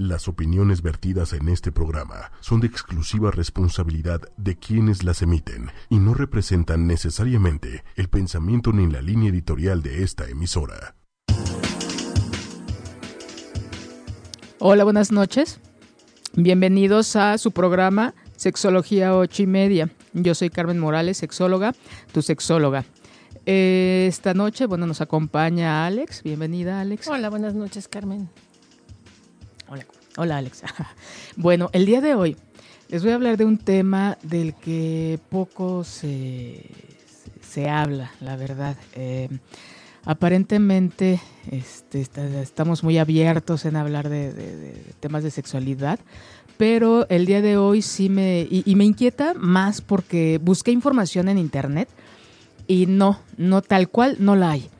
Las opiniones vertidas en este programa son de exclusiva responsabilidad de quienes las emiten y no representan necesariamente el pensamiento ni la línea editorial de esta emisora. Hola, buenas noches. Bienvenidos a su programa Sexología 8 y media. Yo soy Carmen Morales, sexóloga, tu sexóloga. Eh, esta noche, bueno, nos acompaña Alex. Bienvenida, Alex. Hola, buenas noches, Carmen. Hola, hola Alex. Bueno, el día de hoy les voy a hablar de un tema del que poco se, se habla, la verdad. Eh, aparentemente este, estamos muy abiertos en hablar de, temas de sexualidad, pero el día de hoy sí me, y, me inquieta más porque busqué información en internet y no, no tal cual, no la hay.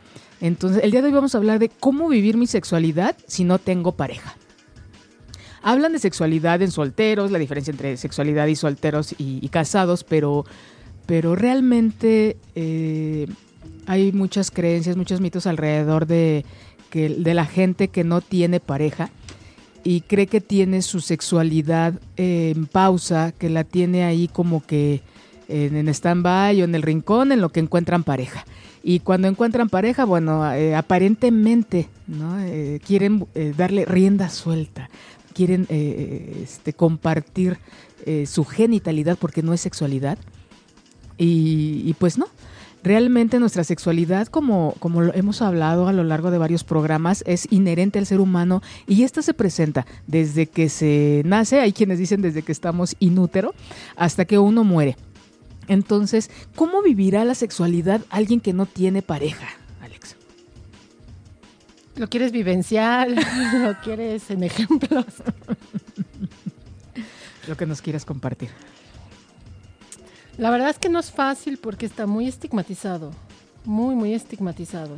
Entonces, el día de hoy vamos a hablar de cómo vivir mi sexualidad si no tengo pareja. Hablan de sexualidad en solteros, la diferencia entre sexualidad y solteros y, casados, pero, pero realmente eh, hay muchas creencias, muchos mitos alrededor de, que, de la gente que no tiene pareja y cree que tiene su sexualidad en pausa, que la tiene ahí como que en, stand-by o en el rincón en lo que encuentran pareja. Y cuando encuentran pareja, bueno, eh, aparentemente ¿no? Eh, quieren darle rienda suelta, quieren eh, este, compartir eh, su genitalidad porque no es sexualidad. Y, pues no, realmente nuestra sexualidad, como, como hemos hablado a lo largo de varios programas, es inherente al ser humano y esta se presenta desde que se nace, hay quienes dicen desde que estamos inútero, hasta que uno muere. Entonces, ¿cómo vivirá la sexualidad alguien que no tiene pareja? ¿Lo quieres vivenciar? ¿Lo quieres en ejemplos? Lo que nos quieras compartir. La verdad es que no es fácil porque está muy estigmatizado. Muy, muy estigmatizado.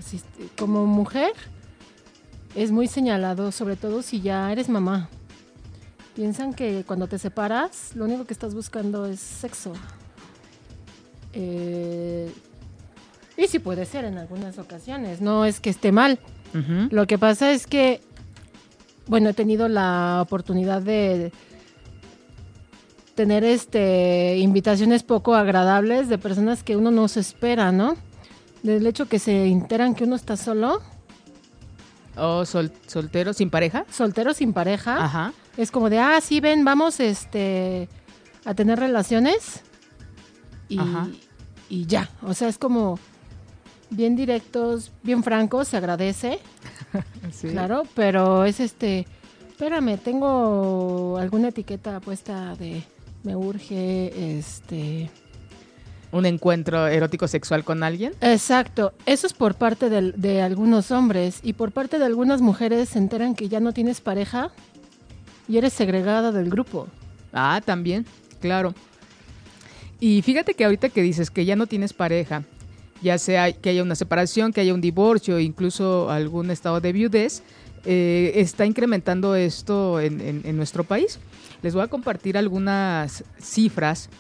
como mujer es muy señalado, sobre todo si ya eres mamá. Piensan que cuando te separas, lo único que estás buscando es sexo. Eh, y sí puede ser en algunas ocasiones, no es que esté mal. Lo que pasa es que, bueno, he tenido la oportunidad de tener este invitaciones poco agradables de personas que uno no se espera, ¿no? Del hecho que se enteran que uno está solo. ¿O soltero sin pareja? Soltero sin pareja. Ajá. Es como de, ah, sí, ven, vamos este, a tener relaciones. Y, y ya. O sea, es como bien directos, bien francos, se agradece. Claro, pero es este, espérame, tengo alguna etiqueta puesta de me urge este un encuentro erótico sexual con alguien. Exacto, eso es por parte de, de, algunos hombres y por parte de algunas mujeres se enteran que ya no tienes pareja y eres segregada del grupo. Ah, también, claro. Y fíjate que ahorita que dices que ya no tienes pareja, ya sea que haya una separación, que haya un divorcio, incluso algún estado de viudez, eh, está incrementando esto en, nuestro país. Les voy a compartir algunas cifras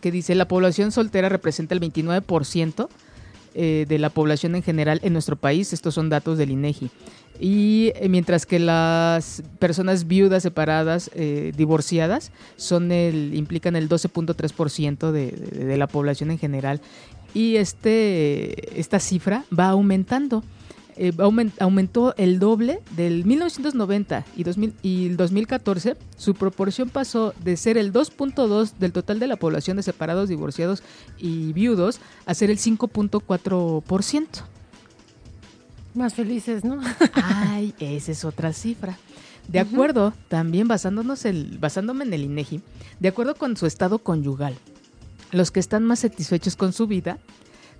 que dice la población soltera representa el 29% eh, de la población en general en nuestro país. Estos son datos del INEGI. Y eh, mientras que las personas viudas, separadas, divorciadas, son el, implican el 12.3% de, de la población en general y este, esta cifra va aumentando. Eh, aumentó el doble del 1990 y, 2000, y el 2014. Su proporción pasó de ser el 2.2 del total de la población de separados, divorciados y viudos a ser el 5.4%. Más felices, ¿no? Ay, esa es otra cifra. De acuerdo, también basándonos el, basándome en el INEGI, de acuerdo con su estado conyugal, los que están más satisfechos con su vida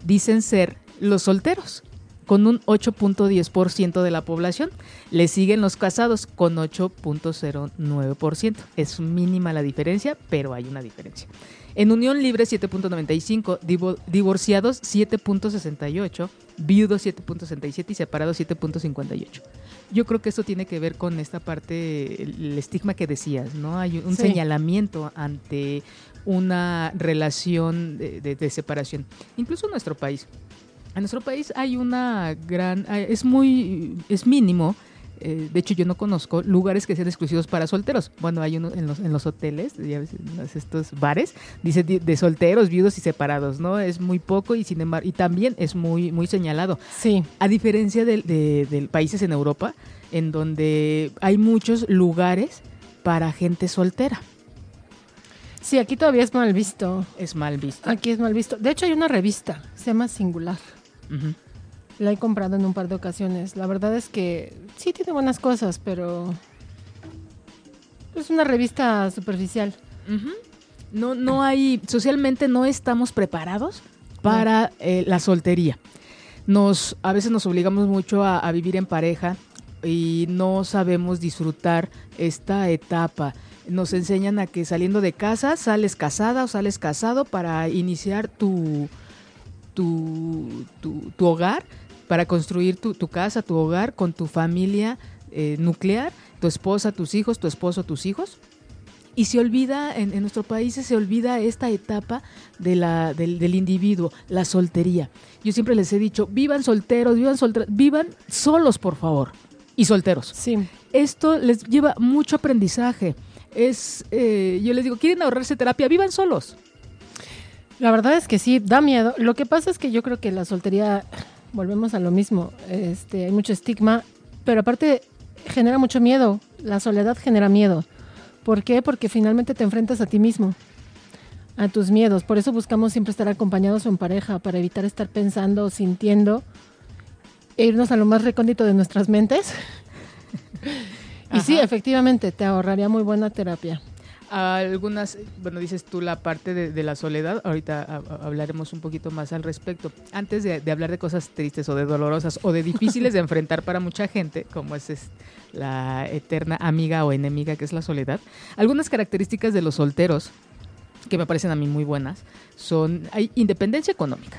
dicen ser los solteros, con un 8.10% de la población. Le siguen los casados con 8.09%. Es mínima la diferencia, pero hay una diferencia. En unión libre 7.95, divorciados 7.68, viudos 7.67 y separados 7.58. Yo creo que esto tiene que ver con esta parte, el estigma que decías, ¿no? Hay un señalamiento ante una relación de, separación. Incluso en nuestro país. En nuestro país hay una gran, es muy, es mínimo eh, de hecho yo no conozco lugares que sean exclusivos para solteros. Bueno, hay uno en los, en los hoteles, ya ves, estos bares, dice de, solteros, viudos y separados, ¿no? Es muy poco y sin embargo, y también es muy, muy señalado. Sí. A diferencia de, de países en Europa, en donde hay muchos lugares para gente soltera. Sí, aquí todavía es mal visto. Es mal visto. Aquí es mal visto. De hecho, hay una revista, se llama Singular. La he comprado en un par de ocasiones. La verdad es que sí tiene buenas cosas, pero es una revista superficial. No, no hay, socialmente no estamos preparados para eh, la soltería. Nos, a veces nos obligamos mucho a vivir en pareja y no sabemos disfrutar esta etapa nos enseñan a que saliendo de casa sales casada o sales casado para iniciar tu, tu, tu, hogar, para construir tu, tu, casa, tu hogar con tu familia eh, nuclear, tu esposa, tus hijos, tu esposo, tus hijos. Y se olvida, en, nuestro país se olvida esta etapa de la, del, del, individuo, la soltería. Yo siempre les he dicho, vivan solteros, vivan solteros, vivan solos, por favor, y solteros. Sí. Esto les lleva mucho aprendizaje es, eh, yo les digo, quieren ahorrarse terapia, vivan solos. La verdad es que sí, da miedo. Lo que pasa es que yo creo que la soltería, volvemos a lo mismo, este, hay mucho estigma, pero aparte genera mucho miedo. La soledad genera miedo. ¿Por qué? Porque finalmente te enfrentas a ti mismo, a tus miedos. Por eso buscamos siempre estar acompañados o en pareja, para evitar estar pensando, sintiendo, e irnos a lo más recóndito de nuestras mentes y sí, efectivamente, te ahorraría muy buena terapia. Algunas, bueno, dices tú la parte de, la soledad, ahorita hablaremos un poquito más al respecto. Antes de, hablar de cosas tristes o de dolorosas o de difíciles de enfrentar para mucha gente, como es, es la eterna amiga o enemiga que es la soledad, algunas características de los solteros que me parecen a mí muy buenas son, hay independencia económica.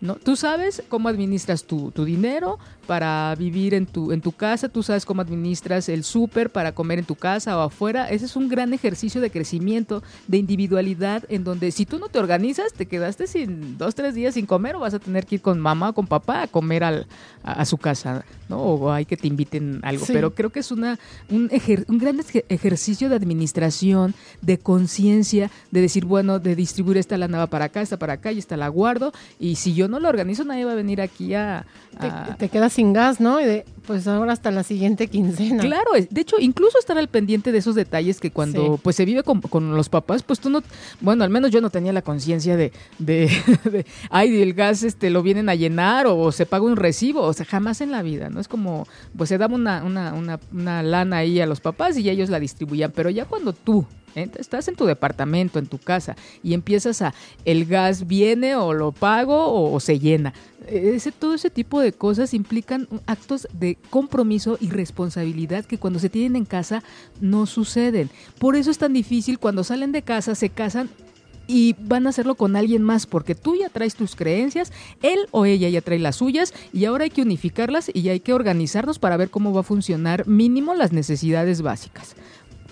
¿No? Tú sabes cómo administras tu, tu, dinero para vivir en tu, en tu casa, tú sabes cómo administras el súper para comer en tu casa o afuera. Ese es un gran ejercicio de crecimiento, de individualidad, en donde si tú no te organizas, te quedaste sin dos, tres días sin comer o vas a tener que ir con mamá o con papá a comer al, a, su casa, ¿no? O hay que te inviten algo. Pero creo que es una, un, un gran ejercicio de administración, de conciencia, de decir, bueno, de distribuir esta lana para acá, esta para acá y esta la guardo. Y si yo no lo organizo, nadie va a venir aquí a... Te, quedas sin gas, ¿no? Y de, pues ahora hasta la siguiente quincena. Claro, de hecho, incluso estar al pendiente de esos detalles que cuando pues se vive con, los papás, pues tú no... Bueno, al menos yo no tenía la conciencia de, de, de, ay, el gas este lo vienen a llenar o, se paga un recibo, o sea, jamás en la vida, ¿no? Es como, pues se daba una, una, una, una lana ahí a los papás y ellos la distribuían, pero ya cuando tú. Estás en tu departamento, en tu casa, y empiezas a, el gas viene o lo pago o, se llena. Ese, todo ese tipo de cosas implican actos de compromiso y responsabilidad que cuando se tienen en casa no suceden. Por eso es tan difícil cuando salen de casa, se casan y van a hacerlo con alguien más porque tú ya traes tus creencias, él o ella ya trae las suyas y ahora hay que unificarlas y hay que organizarnos para ver cómo va a funcionar mínimo las necesidades básicas.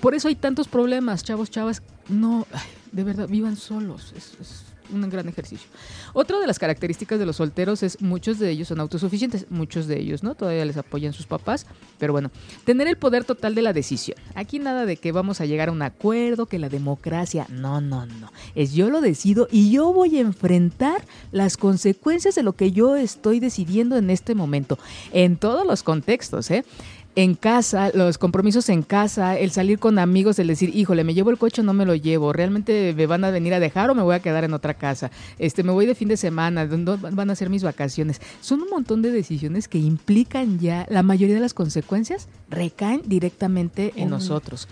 Por eso hay tantos problemas, chavos, chavas. No, de verdad, vivan solos. Es, un gran ejercicio. Otra de las características de los solteros es muchos de ellos son autosuficientes, muchos de ellos, ¿no? Todavía les apoyan sus papás, pero bueno, tener el poder total de la decisión. Aquí nada de que vamos a llegar a un acuerdo, que la democracia, no, no, no. Es yo lo decido y yo voy a enfrentar las consecuencias de lo que yo estoy decidiendo en este momento, en todos los contextos, ¿eh? En casa, los compromisos en casa, el salir con amigos, el decir, híjole, me llevo el coche o no me lo llevo, realmente me van a venir a dejar o me voy a quedar en otra casa, este, me voy de fin de semana, ¿dónde van a ser mis vacaciones? Son un montón de decisiones que implican ya, la mayoría de las consecuencias recaen directamente en nosotros.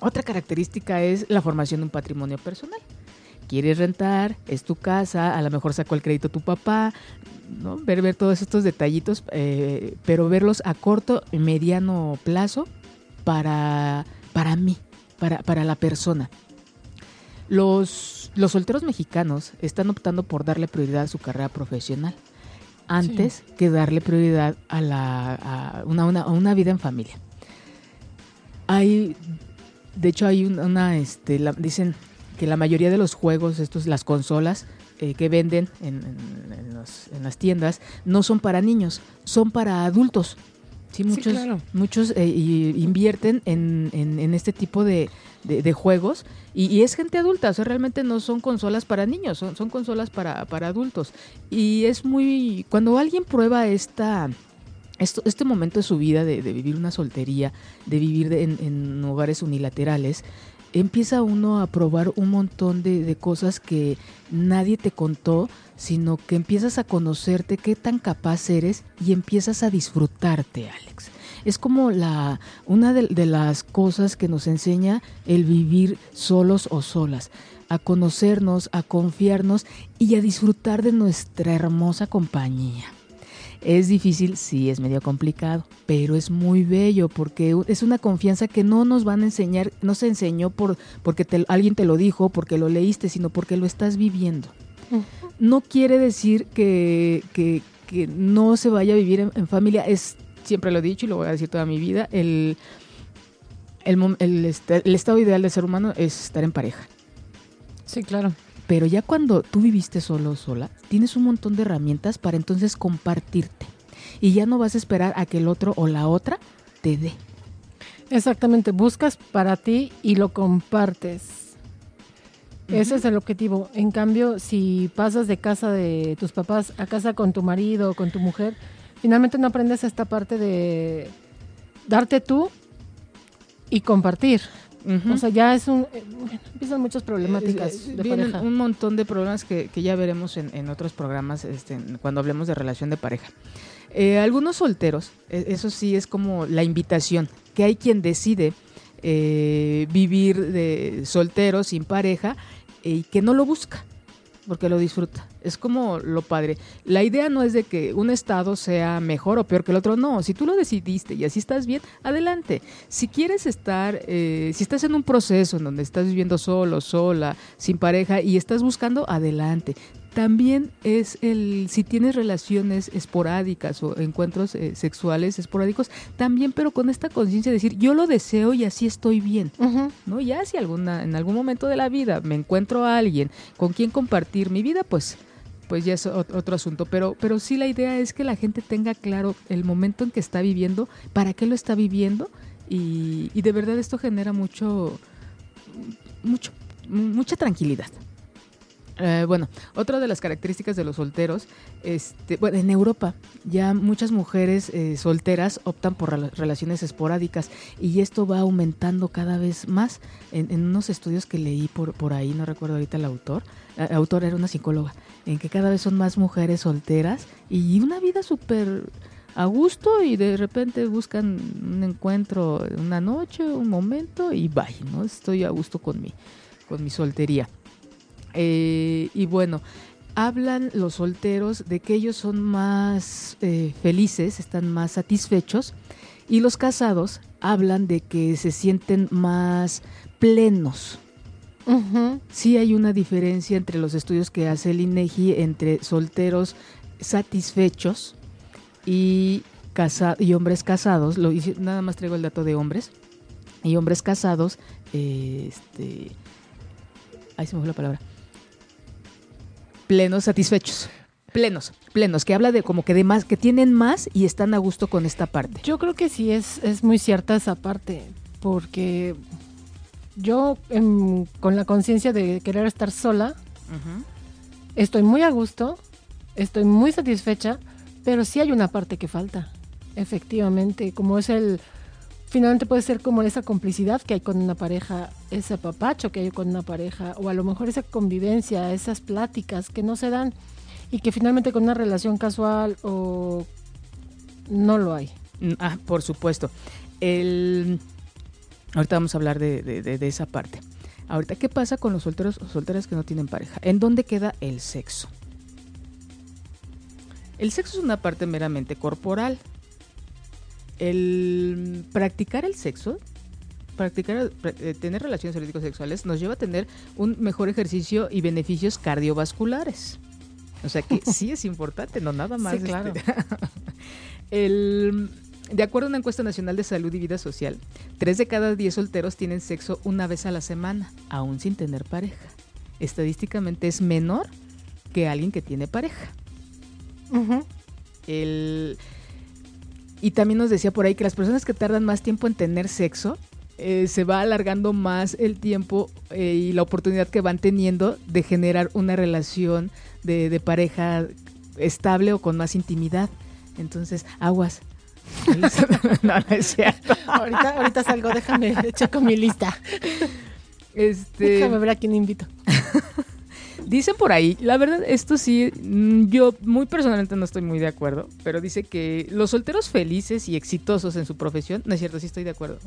Otra característica es la formación de un patrimonio personal quieres rentar, es tu casa, a lo mejor sacó el crédito tu papá, ¿no? Ver, ver todos estos detallitos, eh, pero verlos a corto y mediano plazo para, para mí, para, para la persona. Los, los solteros mexicanos están optando por darle prioridad a su carrera profesional antes que darle prioridad a, la, a una, una, una, vida en familia. Hay, de hecho, hay una, este, dicen que la mayoría de los juegos, estos, las consolas, eh, que venden en, las tiendas no son para niños, son para adultos. Sí, muchos, muchos eh, invierten en, este tipo de, juegos y, es gente adulta, o sea, realmente no son consolas para niños, son, son consolas para, para adultos. Y es muy, cuando alguien prueba esta, esto, este momento de su vida, de, vivir una soltería, de vivir en, hogares unilaterales, empieza uno a probar un montón de, cosas que nadie te contó, sino que empiezas a conocerte, qué tan capaz eres y empiezas a disfrutarte, Alex. Es como la una de, de las cosas que nos enseña el vivir solos o solas, a conocernos, a confiarnos y a disfrutar de nuestra hermosa compañía. Es difícil, sí, es medio complicado, pero es muy bello porque es una confianza que no nos van a enseñar, no se enseñó por, porque alguien te lo dijo, porque lo leíste, sino porque lo estás viviendo. No quiere decir que, que, no se vaya a vivir en, familia, es, siempre lo he dicho y lo voy a decir toda mi vida, el, el, el, el estado ideal del ser humano es estar en pareja. Sí, claro. Pero ya cuando tú viviste solo o sola, tienes un montón de herramientas para entonces compartirte. Y ya no vas a esperar a que el otro o la otra te dé. Exactamente, buscas para ti y lo compartes. Ese es el objetivo. En cambio, si pasas de casa de tus papás a casa con tu marido o con tu mujer, finalmente no aprendes esta parte de darte tú y compartir. O sea, ya es un... Eh, empiezan muchas problemáticas de Vienen un montón de problemas que, ya veremos en, otros programas este, cuando hablemos de relación de pareja. Eh, algunos solteros, e, eso sí es como la invitación, que hay quien decide eh, vivir de soltero, sin pareja, y que no lo busca porque lo disfruta. Es como lo padre. La idea no es de que un estado sea mejor o peor que el otro, no. Si tú lo decidiste y así estás bien, adelante. Si quieres estar, eh, si estás en un proceso en donde estás viviendo solo, sola, sin pareja y estás buscando, adelante también es el si tienes relaciones esporádicas o encuentros eh, sexuales esporádicos también pero con esta conciencia de decir yo lo deseo y así estoy bien no ya si alguna en algún momento de la vida me encuentro a alguien con quien compartir mi vida pues pues ya es otro asunto pero pero sí la idea es que la gente tenga claro el momento en que está viviendo para qué lo está viviendo y, de verdad esto genera mucho mucho mucha tranquilidad eh, bueno, otra de las características de los solteros, este, bueno, en Europa ya muchas mujeres eh, solteras optan por relaciones esporádicas y esto va aumentando cada vez más. En, unos estudios que leí por, por ahí, no recuerdo ahorita el autor, el autor era una psicóloga, en que cada vez son más mujeres solteras y una vida súper a gusto y de repente buscan un encuentro una noche, un momento y bye, ¿no? Estoy a gusto con mi, con mi soltería. Eh, y bueno, hablan los solteros de que ellos son más eh, felices, están más satisfechos, y los casados hablan de que se sienten más plenos. Sí hay una diferencia entre los estudios que hace el INEGI entre solteros satisfechos y, y hombres casados. Lo, nada más traigo el dato de hombres. Y hombres casados, eh, este, ahí se me fue la palabra plenos, satisfechos. Plenos, plenos, que habla de como que de más, que tienen más y están a gusto con esta parte. Yo creo que sí es, es muy cierta esa parte, porque yo con la conciencia de querer estar sola, estoy muy a gusto, estoy muy satisfecha, pero sí hay una parte que falta, efectivamente, como es el finalmente puede ser como esa complicidad que hay con una pareja, ese papacho que hay con una pareja, o a lo mejor esa convivencia, esas pláticas que no se dan y que finalmente con una relación casual o no lo hay. Mm, ah, por supuesto. El... Ahorita vamos a hablar de, esa parte. Ahorita, ¿qué pasa con los solteros o solteras que no tienen pareja? ¿En dónde queda el sexo? El sexo es una parte meramente corporal el practicar el sexo, practicar, eh, tener relaciones eróticas sexuales nos lleva a tener un mejor ejercicio y beneficios cardiovasculares. O sea que sí es importante, no nada más. claro. Este, el, de acuerdo a una encuesta nacional de salud y vida social, tres de cada diez solteros tienen sexo una vez a la semana, aún sin tener pareja. Estadísticamente es menor que alguien que tiene pareja. El, y también nos decía por ahí que las personas que tardan más tiempo en tener sexo, eh, se va alargando más el tiempo eh, y la oportunidad que van teniendo de generar una relación de, pareja estable o con más intimidad. Entonces, aguas. no, no es cierto. ahorita, ahorita salgo, déjame, checo mi lista. Este... Déjame ver a quién invito. Dicen por ahí, la verdad, esto sí, mm, yo muy personalmente no estoy muy de acuerdo, pero dice que los solteros felices y exitosos en su profesión, no es cierto, sí estoy de acuerdo,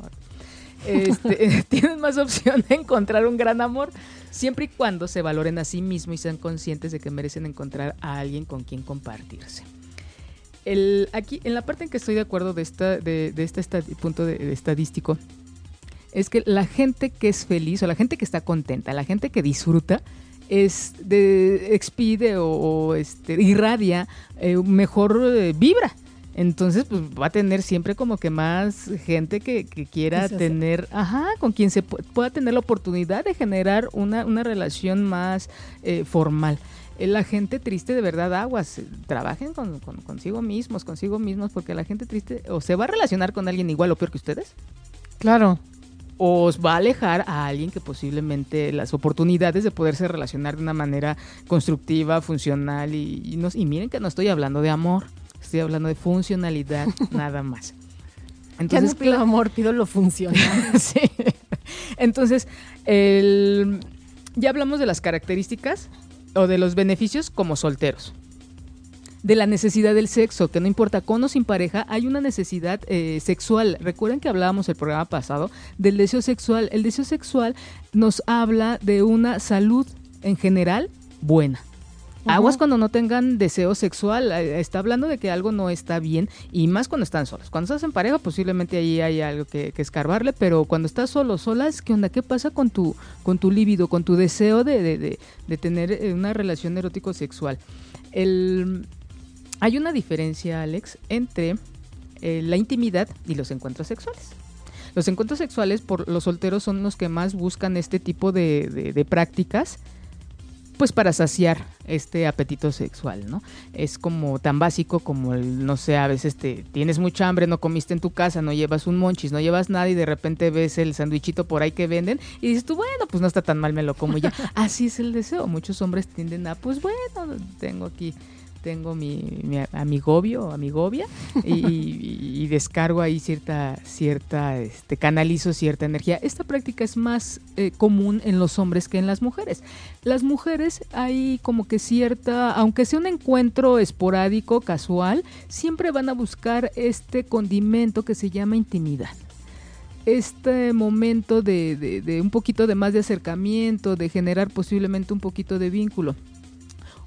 este, tienen más opción de encontrar un gran amor, siempre y cuando se valoren a sí mismos y sean conscientes de que merecen encontrar a alguien con quien compartirse. El, aquí, en la parte en que estoy de acuerdo de, esta, de, este punto de, estadístico, es que la gente que es feliz o la gente que está contenta, la gente que disfruta, es de, expide o, este, irradia eh, mejor eh, vibra. Entonces, pues va a tener siempre como que más gente que, quiera tener, ajá, con quien se pueda tener la oportunidad de generar una, una relación más eh, formal. La gente triste de verdad aguas, trabajen con, consigo mismos, consigo mismos, porque la gente triste o se va a relacionar con alguien igual o peor que ustedes. Claro o os va a alejar a alguien que posiblemente las oportunidades de poderse relacionar de una manera constructiva, funcional y, y miren que no estoy hablando de amor, estoy hablando de funcionalidad nada más. Entonces, ya no pido amor, pido lo funcional. sí. Entonces, el, ya hablamos de las características o de los beneficios como solteros de la necesidad del sexo, que no importa con o sin pareja, hay una necesidad eh, sexual. Recuerden que hablábamos el programa pasado del deseo sexual. El deseo sexual nos habla de una salud en general buena. Aguas cuando no tengan deseo sexual, eh, está hablando de que algo no está bien y más cuando están solos. Cuando estás en pareja posiblemente ahí hay algo que, escarbarle, pero cuando estás solo, sola, es que onda, ¿qué pasa con tu, con tu líbido, con tu deseo de, de, de tener eh, una relación erótico sexual? El, hay una diferencia, Alex, entre eh, la intimidad y los encuentros sexuales. Los encuentros sexuales por los solteros son los que más buscan este tipo de, prácticas pues para saciar este apetito sexual, ¿no? Es como tan básico como el, no sé, a veces te tienes mucha hambre, no comiste en tu casa, no llevas un monchis, no llevas nada y de repente ves el sandwichito por ahí que venden y dices tú, bueno, pues no está tan mal, me lo como ya. Así es el deseo. Muchos hombres tienden a, pues bueno, tengo aquí tengo mi, mi amigobio o amigovia y, descargo ahí cierta, cierta, este, canalizo cierta energía. Esta práctica es más eh, común en los hombres que en las mujeres. Las mujeres hay como que cierta, aunque sea un encuentro esporádico, casual, siempre van a buscar este condimento que se llama intimidad este momento de, de, un poquito de más de acercamiento, de generar posiblemente un poquito de vínculo.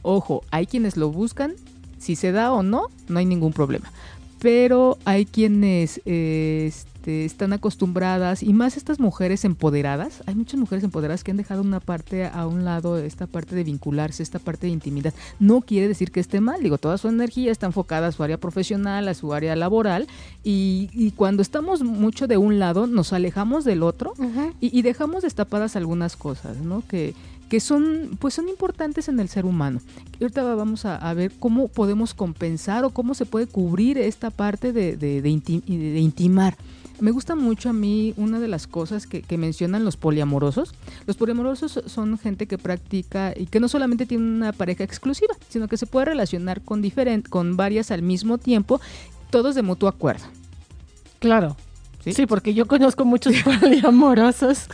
Ojo, hay quienes lo buscan, si se da o no, no hay ningún problema. Pero hay quienes este, están acostumbradas, y más estas mujeres empoderadas, hay muchas mujeres empoderadas que han dejado una parte a un lado, esta parte de vincularse, esta parte de intimidad. No quiere decir que esté mal, digo, toda su energía está enfocada a su área profesional, a su área laboral, y, cuando estamos mucho de un lado, nos alejamos del otro y, y, dejamos destapadas algunas cosas, ¿no? Que, que son, pues son importantes en el ser humano. ahorita vamos a, ver cómo podemos compensar o cómo se puede cubrir esta parte de, de, intimar. Me gusta mucho a mí una de las cosas que, mencionan los poliamorosos. Los poliamorosos son gente que practica y que no solamente tiene una pareja exclusiva, sino que se puede relacionar con, con varias al mismo tiempo, todos de mutuo acuerdo. Claro. ¿Sí? porque yo conozco muchos poliamorosos.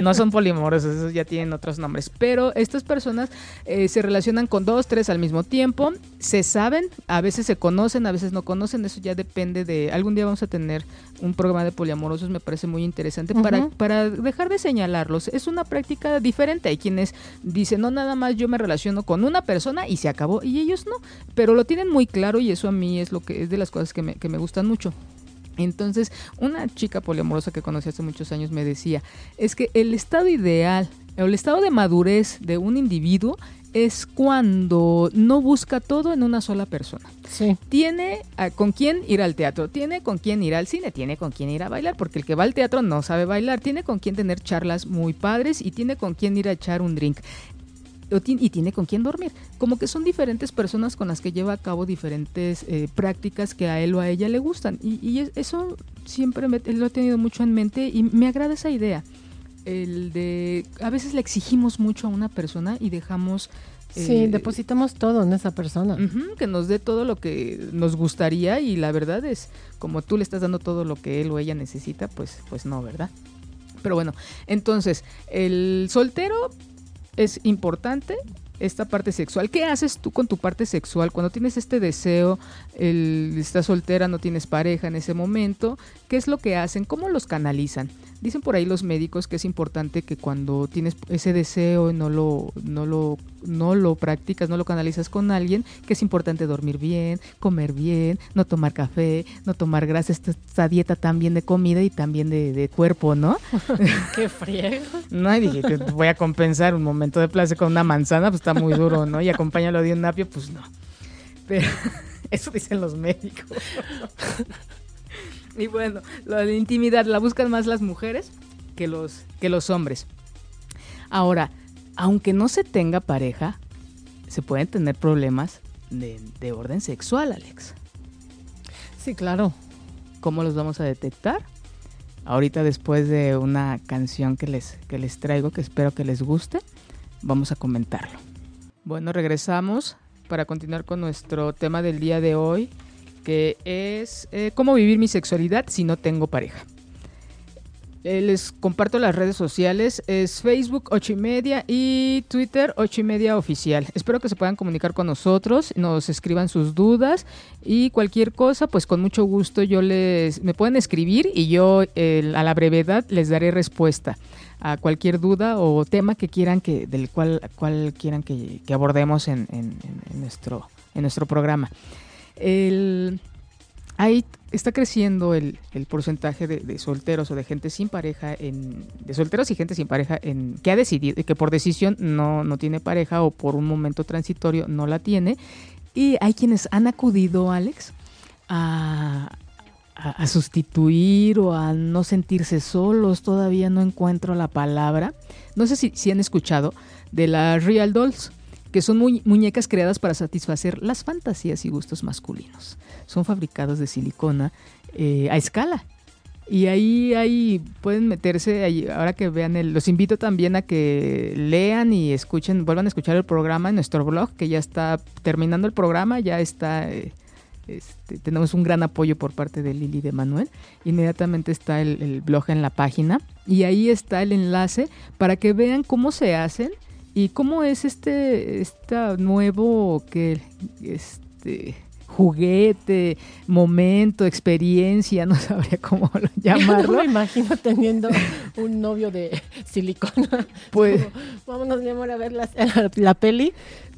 No, son poliamorosos, esos ya tienen otros nombres. Pero estas personas eh, se relacionan con dos, tres al mismo tiempo, se saben, a veces se conocen, a veces no conocen, eso ya depende de... Algún día vamos a tener un programa de poliamorosos, me parece muy interesante, para, para dejar de señalarlos. Es una práctica diferente. Hay quienes dicen, no, nada más yo me relaciono con una persona y se acabó, y ellos no. Pero lo tienen muy claro y eso a mí es lo que es de las cosas que me, que me gustan mucho. Entonces, una chica poliamorosa que conocí hace muchos años me decía, es que el estado ideal, el estado de madurez de un individuo es cuando no busca todo en una sola persona. Sí. Tiene ah, con quién ir al teatro, tiene con quién ir al cine, tiene con quién ir a bailar, porque el que va al teatro no sabe bailar, tiene con quién tener charlas muy padres y tiene con quién ir a echar un drink y tiene con quién dormir. Como que son diferentes personas con las que lleva a cabo diferentes eh, prácticas que a él o a ella le gustan. Y, eso siempre lo he tenido mucho en mente y me agrada esa idea. El de, a veces le exigimos mucho a una persona y dejamos Sí, eh, depositamos todo en esa persona. que nos dé todo lo que nos gustaría y la verdad es, como tú le estás dando todo lo que él o ella necesita, pues, pues no, ¿verdad? Pero bueno, entonces, el soltero es importante, esta parte sexual. ¿Qué haces tú con tu parte sexual cuando tienes este deseo, el, estás soltera, no tienes pareja en ese momento? ¿Qué es lo que hacen? ¿Cómo los canalizan? Dicen por ahí los médicos que es importante que cuando tienes ese deseo y no lo, no lo, no lo practicas, no lo canalizas con alguien, que es importante dormir bien, comer bien, no tomar café, no tomar grasa, esta, dieta también de comida y también de, cuerpo, ¿no? Qué friego. no, y dije que voy a compensar un momento de placer con una manzana, pues está muy duro, ¿no? Y acompáñalo de un napio, pues no. Pero eso dicen los médicos. Y bueno, la intimidad la buscan más las mujeres que los, que los hombres. Ahora, aunque no se tenga pareja, se pueden tener problemas de, de orden sexual, Alex. Sí, claro. ¿Cómo los vamos a detectar? Ahorita después de una canción que les, que les traigo, que espero que les guste, vamos a comentarlo. Bueno, regresamos para continuar con nuestro tema del día de hoy, que es eh, cómo vivir mi sexualidad si no tengo pareja. Eh, les comparto las redes sociales, es Facebook 8 y media y Twitter 8 y media oficial. Espero que se puedan comunicar con nosotros, nos escriban sus dudas y cualquier cosa, pues con mucho gusto yo les, me pueden escribir y yo a la brevedad les daré respuesta a cualquier duda o tema que quieran que, del cual, cual quieran que, abordemos en, nuestro, en nuestro programa. El, ahí está creciendo el, porcentaje de, solteros o de gente sin pareja, en, de solteros y gente sin pareja en, que ha decidido, que por decisión no, no tiene pareja o por un momento transitorio no la tiene. Y hay quienes han acudido, Alex, a, a, sustituir o a no sentirse solos. Todavía no encuentro la palabra. No sé si, si han escuchado de las Real Dolls que son muy, muñecas creadas para satisfacer las fantasías y gustos masculinos. Son fabricados de silicona eh, a escala. Y ahí, ahí pueden meterse, ahí, ahora que vean, el, los invito también a que lean y escuchen, vuelvan a escuchar el programa en nuestro blog, que ya está terminando el programa, ya está, eh, este, tenemos un gran apoyo por parte de Lili de Manuel. Inmediatamente está el blog en la página y ahí está el enlace para que vean cómo se hacen ¿Y cómo es este, este nuevo que este juguete, momento, experiencia, no sabría cómo llamarlo. Yo me imagino teniendo un novio de silicona. Pues vámonos mi amor a ver la, peli.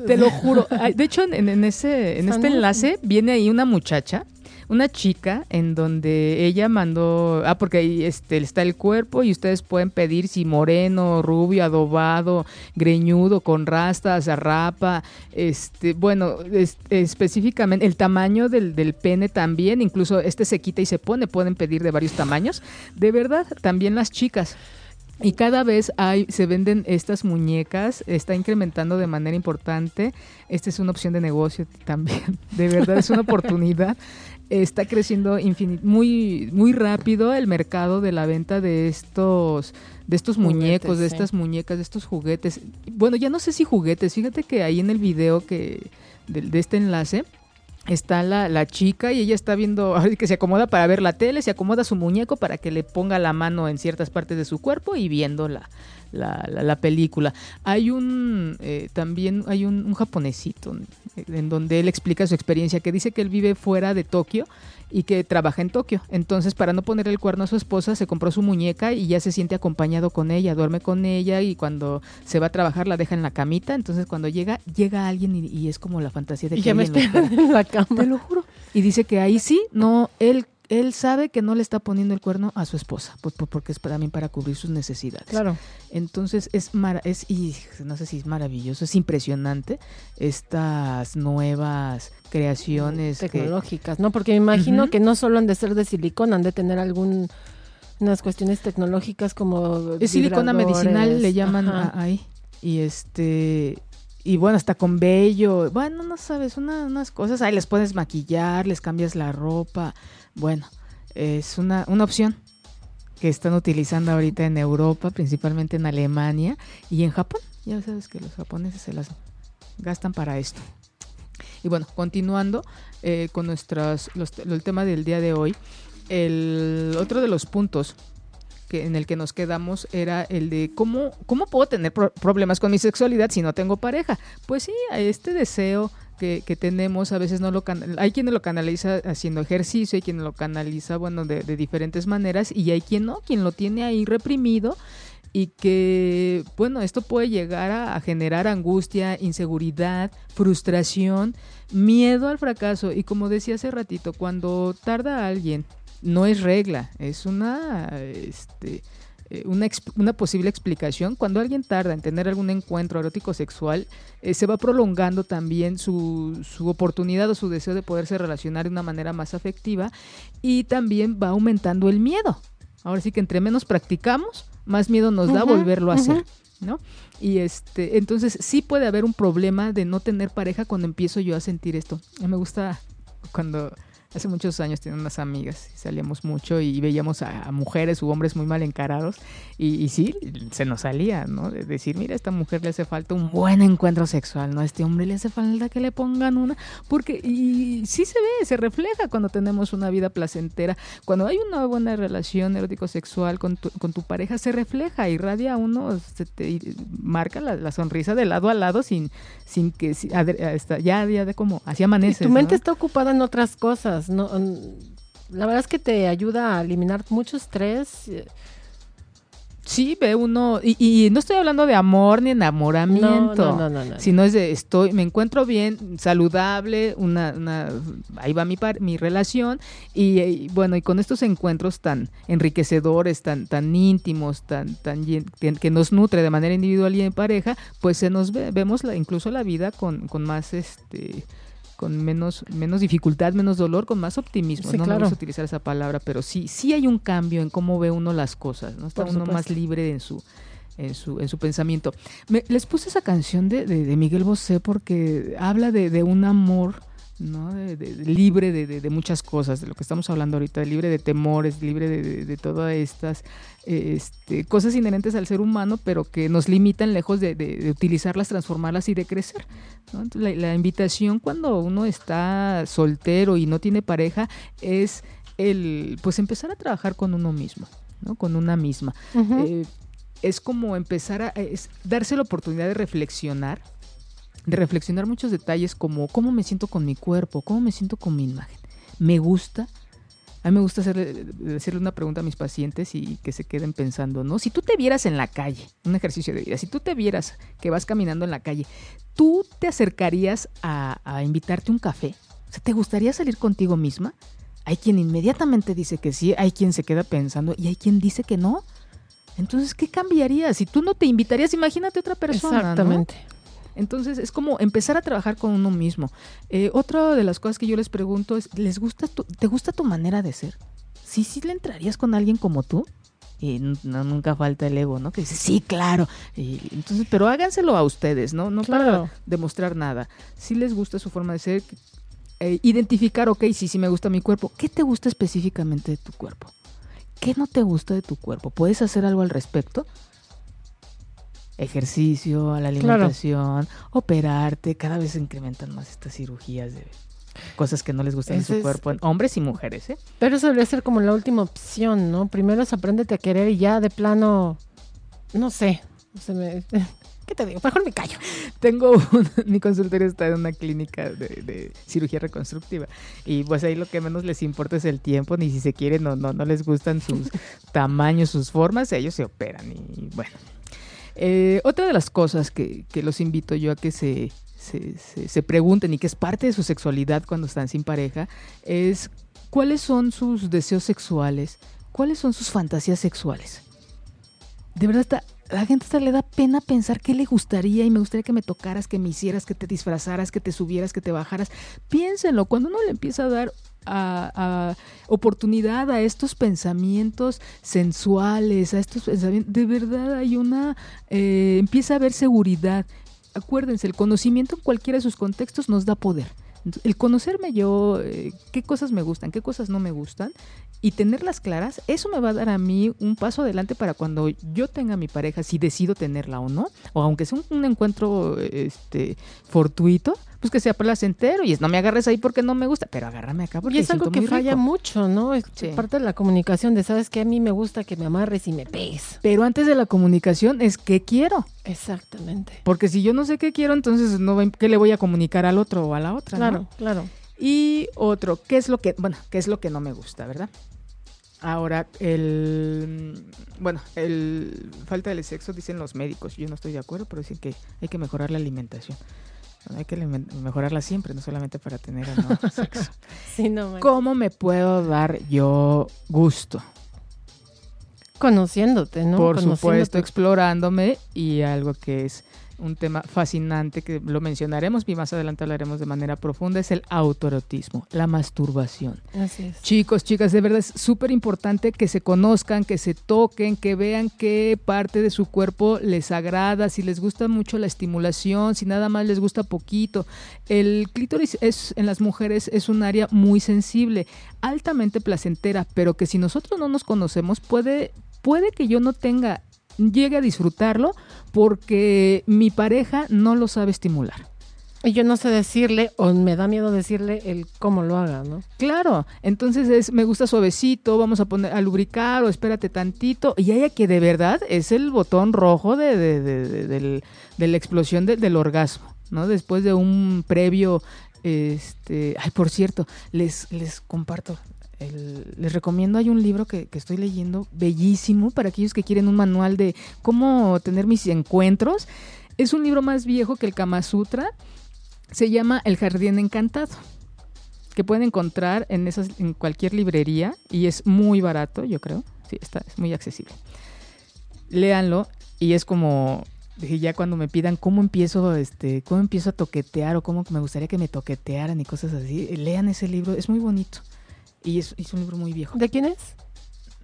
Te lo juro. De hecho, en, ese, en este enlace viene ahí una muchacha una chica en donde ella mandó, ah, porque ahí este, está el cuerpo y ustedes pueden pedir si moreno, rubio, adobado, greñudo, con rastas, rapa, este, bueno, específicamente el tamaño del, del pene también, incluso este se quita y se pone, pueden pedir de varios tamaños. De verdad, también las chicas. Y cada vez hay, se venden estas muñecas, está incrementando de manera importante. Esta es una opción de negocio también. De verdad es una oportunidad está creciendo muy muy rápido el mercado de la venta de estos de estos muñecos, de estas muñecas, de estos juguetes. Bueno, ya no sé si juguetes, fíjate que ahí en el video que de, este enlace está la, la, chica y ella está viendo, que se acomoda para ver la tele, se acomoda su muñeco para que le ponga la mano en ciertas partes de su cuerpo y viendo la, la, la, película. Hay un, eh, también hay un, un, japonesito en donde él explica su experiencia, que dice que él vive fuera de Tokio y que trabaja en Tokio. Entonces, para no poner el cuerno a su esposa, se compró su muñeca y ya se siente acompañado con ella, duerme con ella y cuando se va a trabajar la deja en la camita. Entonces, cuando llega, llega alguien y, es como la fantasía de que... ya me en la cama. Te lo juro. Y dice que ahí sí, no, él él sabe que no le está poniendo el cuerno a su esposa, pues, porque es también para cubrir sus necesidades. Claro. Entonces es es y no sé si es maravilloso, es impresionante estas nuevas creaciones tecnológicas, ¿no? Porque me imagino que no solo han de ser de silicona, han de tener algún unas cuestiones tecnológicas como es silicona medicinal le llaman ahí y este y bueno, hasta con vello, bueno, no sabes, unas cosas, ahí les puedes maquillar, les cambias la ropa, bueno, es una, una opción que están utilizando ahorita en Europa, principalmente en Alemania y en Japón. Ya sabes que los japoneses se las gastan para esto. Y bueno, continuando eh, con nuestras, el tema del día de hoy, el otro de los puntos que, en el que nos quedamos era el de cómo, cómo puedo tener problemas con mi sexualidad si no tengo pareja. Pues sí, este deseo que, tenemos a veces no lo hay quien lo canaliza haciendo ejercicio, hay quien lo canaliza bueno de, diferentes maneras y hay quien no, quien lo tiene ahí reprimido y que, bueno, esto puede llegar a, generar angustia, inseguridad, frustración, miedo al fracaso. Y como decía hace ratito, cuando tarda alguien, no es regla, es una, este, eh, una, una, posible explicación. Cuando alguien tarda en tener algún encuentro erótico sexual, eh, se va prolongando también su, su, oportunidad o su deseo de poderse relacionar de una manera más afectiva y también va aumentando el miedo. Ahora sí que entre menos practicamos, más miedo nos da volverlo a hacer, ¿no? Y este, entonces sí puede haber un problema de no tener pareja cuando empiezo yo a sentir esto. Me gusta cuando hace muchos años tenía unas amigas y salíamos mucho y veíamos a, mujeres u hombres muy mal encarados y, sí, se nos salía, ¿no? De decir, mira, a esta mujer le hace falta un buen encuentro sexual, ¿no? A este hombre le hace falta que le pongan una, porque y sí se ve, se refleja cuando tenemos una vida placentera, cuando hay una buena relación erótico-sexual con tu, con tu pareja, se refleja, irradia uno, se te marca la, sonrisa de lado a lado sin, sin que, ya, ya de como, así amanece. Tu mente está ocupada en otras cosas no, la verdad es que te ayuda a eliminar mucho estrés. Sí, ve uno, y, no estoy hablando de amor ni enamoramiento, no, no, no, sino es de estoy, me encuentro bien, saludable, una, una ahí va mi, mi relación, y, bueno, y con estos encuentros tan enriquecedores, tan, tan íntimos, tan, tan que, nos nutre de manera individual y en pareja, pues se nos ve, vemos la, incluso la vida con, con más este con menos, menos dificultad, menos dolor, con más optimismo. no claro. me utilizar esa palabra, pero sí, sí hay un cambio en cómo ve uno las cosas, ¿no? Está uno más libre en su, en su, en su pensamiento. les puse esa canción de, de, Miguel Bosé porque habla de, de un amor ¿no? De, libre de, muchas cosas, de lo que estamos hablando ahorita, libre de temores, libre de, todas estas este, cosas inherentes al ser humano, pero que nos limitan lejos de, utilizarlas, transformarlas y de crecer. la, invitación cuando uno está soltero y no tiene pareja es el, pues empezar a trabajar con uno mismo, ¿no? con una misma. Eh, es como empezar a darse la oportunidad de reflexionar de reflexionar muchos detalles como cómo me siento con mi cuerpo, cómo me siento con mi imagen. ¿Me gusta? A mí me gusta hacerle, hacerle una pregunta a mis pacientes y que se queden pensando, ¿no? Si tú te vieras en la calle, un ejercicio de vida, si tú te vieras que vas caminando en la calle, ¿tú te acercarías a, a invitarte un café? O sea, ¿te gustaría salir contigo misma? Hay quien inmediatamente dice que sí, hay quien se queda pensando y hay quien dice que no. Entonces, ¿qué cambiaría? Si tú no te invitarías, imagínate otra persona. Exactamente. Entonces es como empezar a trabajar con uno mismo. Eh, otra de las cosas que yo les pregunto es, ¿les gusta ¿te gusta tu manera de ser? ¿Sí, sí le entrarías con alguien como tú? Y no, nunca falta el ego, ¿no? Que dice, sí, claro. entonces, pero háganselo a ustedes, ¿no? No para demostrar nada. Si les gusta su forma de ser, eh, identificar, ok, sí, sí me gusta mi cuerpo. ¿Qué te gusta específicamente de tu cuerpo? ¿Qué no te gusta de tu cuerpo? ¿Puedes hacer algo al respecto? Ejercicio, a la alimentación, operarte, cada vez se incrementan más estas cirugías de cosas que no les gustan en su cuerpo, hombres y mujeres, ¿eh? Pero eso debería ser como la última opción, ¿no? Primero es apréndete a querer y ya de plano, no sé, ¿Qué te digo? Mejor me callo. Tengo mi consultorio está en una clínica de, cirugía reconstructiva y pues ahí lo que menos les importa es el tiempo, ni si se quieren o no, no les gustan sus tamaños, sus formas, ellos se operan y bueno, eh, otra de las cosas que, los invito yo a que se, se, pregunten y que es parte de su sexualidad cuando están sin pareja es cuáles son sus deseos sexuales, cuáles son sus fantasías sexuales. De verdad, está, la gente hasta le da pena pensar qué le gustaría y me gustaría que me tocaras, que me hicieras, que te disfrazaras, que te subieras, que te bajaras. Piénsenlo, cuando uno le empieza a dar a, oportunidad a estos pensamientos sensuales, a estos pensamientos, de verdad hay una, eh, empieza a haber seguridad. acuérdense, el conocimiento en cualquiera de sus contextos nos da poder. El conocerme yo, eh, qué cosas me gustan, qué cosas no me gustan, y tenerlas claras, eso me va a dar a mí un paso adelante para cuando yo tenga mi pareja, si decido tenerla o no, o aunque sea un, encuentro este, fortuito, pues que sea placentero y es no me agarres ahí porque no me gusta, pero agárrame acá porque y es algo que falla mucho, ¿no? Es parte de la comunicación de sabes que a mí me gusta que me amarres y me pegues. Pero antes de la comunicación es qué quiero. Exactamente. Porque si yo no sé qué quiero, entonces no qué le voy a comunicar al otro o a la otra, Claro, claro. Y otro, ¿qué es lo que, bueno, qué es lo que no me gusta, verdad? Ahora, el, bueno, el falta de sexo dicen los médicos, yo no estoy de acuerdo, pero dicen que hay que mejorar la alimentación. Hay que mejorarla siempre, no solamente para tener sexo. ¿Cómo me puedo dar yo gusto? Conociéndote, ¿no? Por supuesto, explorándome y algo que es un tema fascinante que lo mencionaremos y más adelante hablaremos de manera profunda, es el autoerotismo, la masturbación. Así es. Chicos, chicas, de verdad es súper importante que se conozcan, que se toquen, que vean qué parte de su cuerpo les agrada, si les gusta mucho la estimulación, si nada más les gusta poquito. El clítoris es, en las mujeres es un área muy sensible, altamente placentera, pero que si nosotros no nos conocemos puede, puede que yo no tenga llegue a disfrutarlo porque mi pareja no lo sabe estimular. Y yo no sé decirle, o me da miedo decirle el cómo lo haga, ¿no? Claro, entonces es, me gusta suavecito, vamos a poner a lubricar o espérate tantito. Y haya que de verdad es el botón rojo de, de, la explosión del orgasmo, ¿no? Después de un previo, este, ay, por cierto, les, les comparto, les recomiendo, hay un libro que, estoy leyendo, bellísimo, para aquellos que quieren un manual de cómo tener mis encuentros. Es un libro más viejo que el Kama Sutra, se llama El Jardín Encantado, que pueden encontrar en, esas, en cualquier librería y es muy barato, yo creo, sí, está, es muy accesible. Léanlo y es como dije ya cuando me pidan cómo empiezo este cómo empiezo a toquetear o cómo me gustaría que me toquetearan y cosas así lean ese libro es muy bonito y es, un libro muy viejo. ¿De quién es?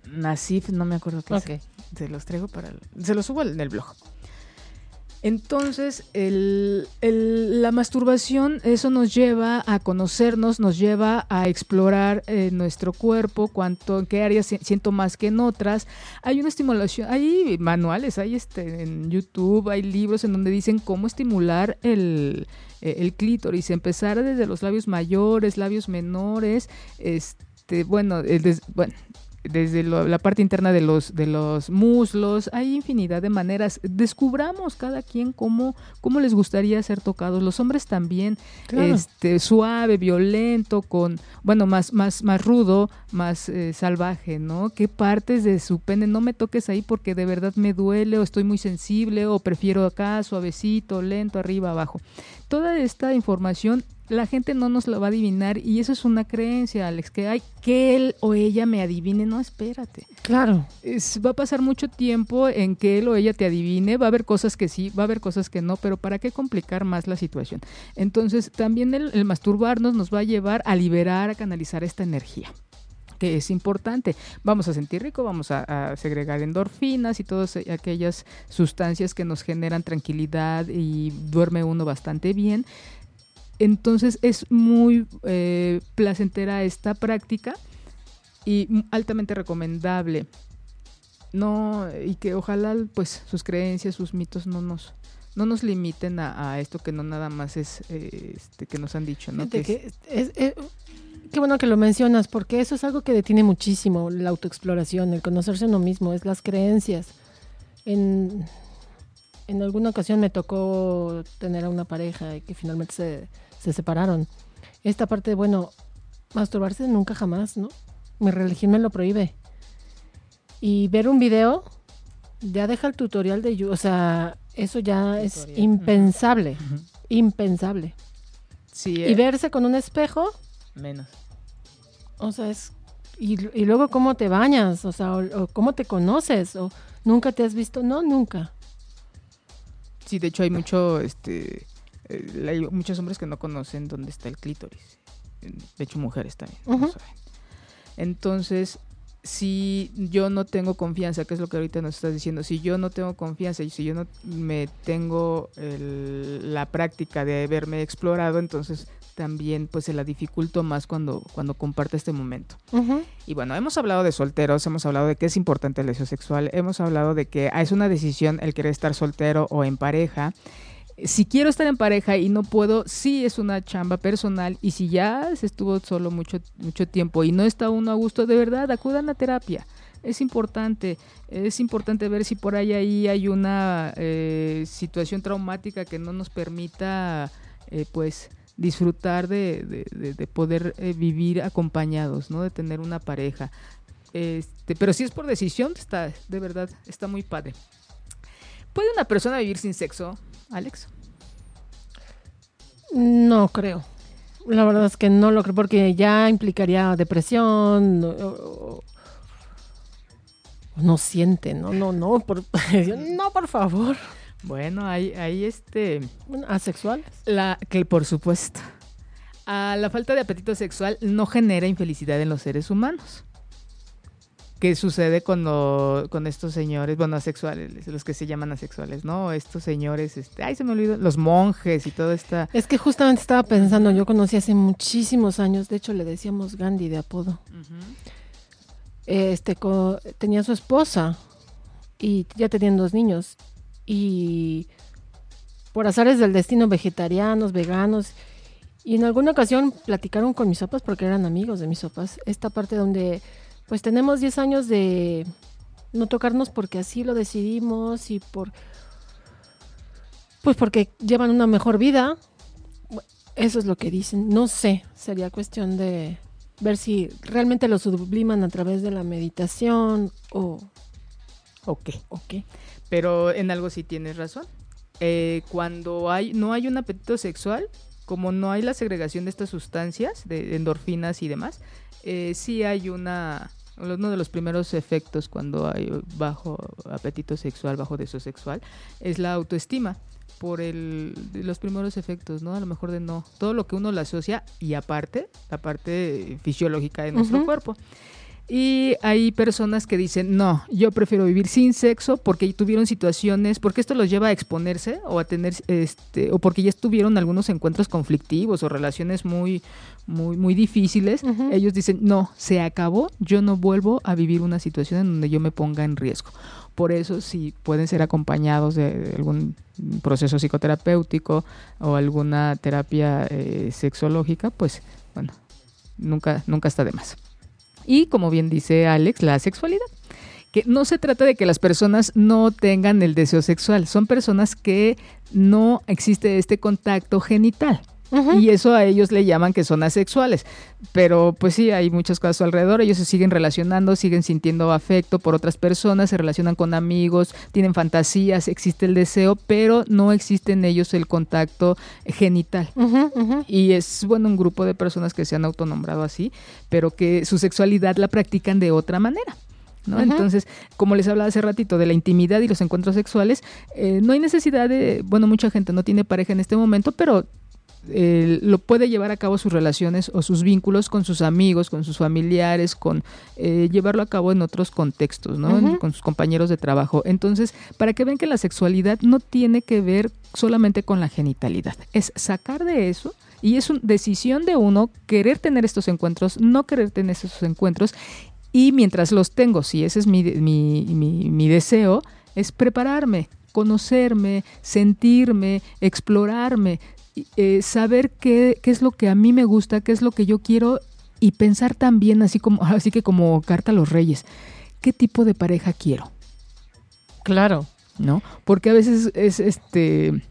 Nasif, no me acuerdo qué es. Se los traigo para... se los subo en el blog. Entonces, el, la masturbación, eso nos lleva a conocernos, nos lleva a explorar eh, nuestro cuerpo, cuánto, en qué áreas siento más que en otras. Hay una estimulación, hay manuales, hay este, en YouTube, hay libros en donde dicen cómo estimular el, eh, el clítoris, empezar desde los labios mayores, labios menores, este este, bueno, bueno desde la parte interna de los, de los muslos, hay infinidad de maneras. Descubramos cada quien cómo, cómo les gustaría ser tocados. Los hombres también, este, suave, violento, con, bueno, más, más, más rudo, más eh, salvaje, ¿no? ¿Qué partes de su pene no me toques ahí porque de verdad me duele o estoy muy sensible o prefiero acá suavecito, lento, arriba, abajo? Toda esta información la gente no nos lo va a adivinar y eso es una creencia, Alex, que hay que él o ella me adivine, no, espérate. Claro. va a pasar mucho tiempo en que él o ella te adivine, va a haber cosas que sí, va a haber cosas que no, pero ¿para qué complicar más la situación? Entonces, también el, masturbarnos nos va a llevar a liberar, a canalizar esta energía que es importante. Vamos a sentir rico, vamos a, a, segregar endorfinas y todas aquellas sustancias que nos generan tranquilidad y duerme uno bastante bien. Entonces es muy eh, placentera esta práctica y altamente recomendable. No, y que ojalá pues sus creencias, sus mitos no nos, no nos limiten a, esto que no nada más es eh, este, que nos han dicho, ¿no? Que es, qué bueno que lo mencionas, porque eso es algo que detiene muchísimo la autoexploración, el conocerse uno mismo, es las creencias. En, en alguna ocasión me tocó tener a una pareja y que finalmente se se separaron. Esta parte, bueno, masturbarse nunca jamás, ¿no? Mi religión me lo prohíbe. Y ver un video, ya deja el tutorial de YouTube, o sea, eso ya es impensable, impensable. Sí, Y eh. verse con un espejo. Menos. O sea, es... Y, luego cómo te bañas, o sea, o, cómo te conoces, o nunca te has visto, no, nunca. Sí, de hecho hay mucho, este, hay muchos hombres que no conocen dónde está el clítoris. De hecho, mujeres también. Entonces, si yo no tengo confianza, que es lo que ahorita nos estás diciendo, si yo no tengo confianza y si yo no me tengo la práctica de haberme explorado, entonces también pues se la dificulto más cuando, cuando comparte este momento. Y bueno, hemos hablado de solteros, hemos hablado de que es importante el deseo sexual, hemos hablado de que es una decisión el querer estar soltero o en pareja. Si quiero estar en pareja y no puedo, sí es una chamba personal y si ya se estuvo solo mucho, mucho tiempo y no está uno a gusto, de verdad, acudan a terapia es importante, es importante ver si por ahí, ahí hay una eh, situación traumática que no nos permita, eh, pues, disfrutar de, de, poder eh, vivir acompañados, ¿no? De tener una pareja. Este, pero si es por decisión, está, de verdad, está muy padre. ¿Puede una persona vivir sin sexo, Alex? No creo. La verdad es que no lo creo porque ya implicaría depresión. No, no siente, no, no, no, por, no, por favor. Bueno, hay, hay este... ¿Asexuales? La, que por supuesto. A la falta de apetito sexual no genera infelicidad en los seres humanos. ¿Qué sucede con, con estos señores, bueno, asexuales, los que se llaman asexuales, ¿no? Estos señores, este, ay, se me olvidó, los monjes y todo esta... Es que justamente estaba pensando, yo conocí hace muchísimos años, de hecho le decíamos Gandhi de apodo. Este, tenía su esposa y ya tenían dos niños y por azares del destino vegetarianos, veganos. Y en alguna ocasión platicaron con mis sopas porque eran amigos de mis sopas. Esta parte donde pues tenemos 10 años de no tocarnos porque así lo decidimos y por pues porque llevan una mejor vida. Eso es lo que dicen. No sé, sería cuestión de ver si realmente lo subliman a través de la meditación o ¿O. Pero en algo sí tienes razón. Eh, cuando hay, no hay un apetito sexual, como no hay la segregación de estas sustancias, de endorfinas y demás, eh, sí hay una uno de los primeros efectos cuando hay bajo apetito sexual, bajo deseo sexual, es la autoestima por el, los primeros efectos, ¿no? A lo mejor de no, todo lo que uno le asocia y aparte, la parte fisiológica de nuestro cuerpo. Y hay personas que dicen, no, yo prefiero vivir sin sexo porque tuvieron situaciones, porque esto los lleva a exponerse o a tener, este, o porque ya estuvieron algunos encuentros conflictivos o relaciones muy, muy, muy difíciles. Ellos dicen, no, se acabó, yo no vuelvo a vivir una situación en donde yo me ponga en riesgo. Por eso, si pueden ser acompañados de algún proceso psicoterapéutico o alguna terapia eh, sexológica, pues bueno, nunca, nunca está de más. Y como bien dice Alex, la sexualidad. Que no se trata de que las personas no tengan el deseo sexual, son personas que no existe este contacto genital. Y eso a ellos le llaman que son asexuales. Pero pues sí, hay muchas cosas alrededor. Ellos se siguen relacionando, siguen sintiendo afecto por otras personas, se relacionan con amigos, tienen fantasías, existe el deseo, pero no existe en ellos el contacto genital. Y es, bueno, un grupo de personas que se han autonombrado así, pero que su sexualidad la practican de otra manera. ¿no? Entonces, como les hablaba hace ratito de la intimidad y los encuentros sexuales, eh, no hay necesidad de, bueno, mucha gente no tiene pareja en este momento, pero lo puede llevar a cabo sus relaciones o sus vínculos con sus amigos, con sus familiares, con eh, llevarlo a cabo en otros contextos, ¿no? Con sus compañeros de trabajo. Entonces, para que vean que la sexualidad no tiene que ver solamente con la genitalidad, es sacar de eso y es una decisión de uno querer tener estos encuentros, no querer tener esos encuentros y mientras los tengo, si ese es mi, mi, mi deseo, es prepararme, conocerme, sentirme, explorarme, eh, saber qué, qué, es lo que a mí me gusta, qué es lo que yo quiero y pensar también, así como, así que como carta a los reyes, qué tipo de pareja quiero. Claro. ¿No? Porque a veces es este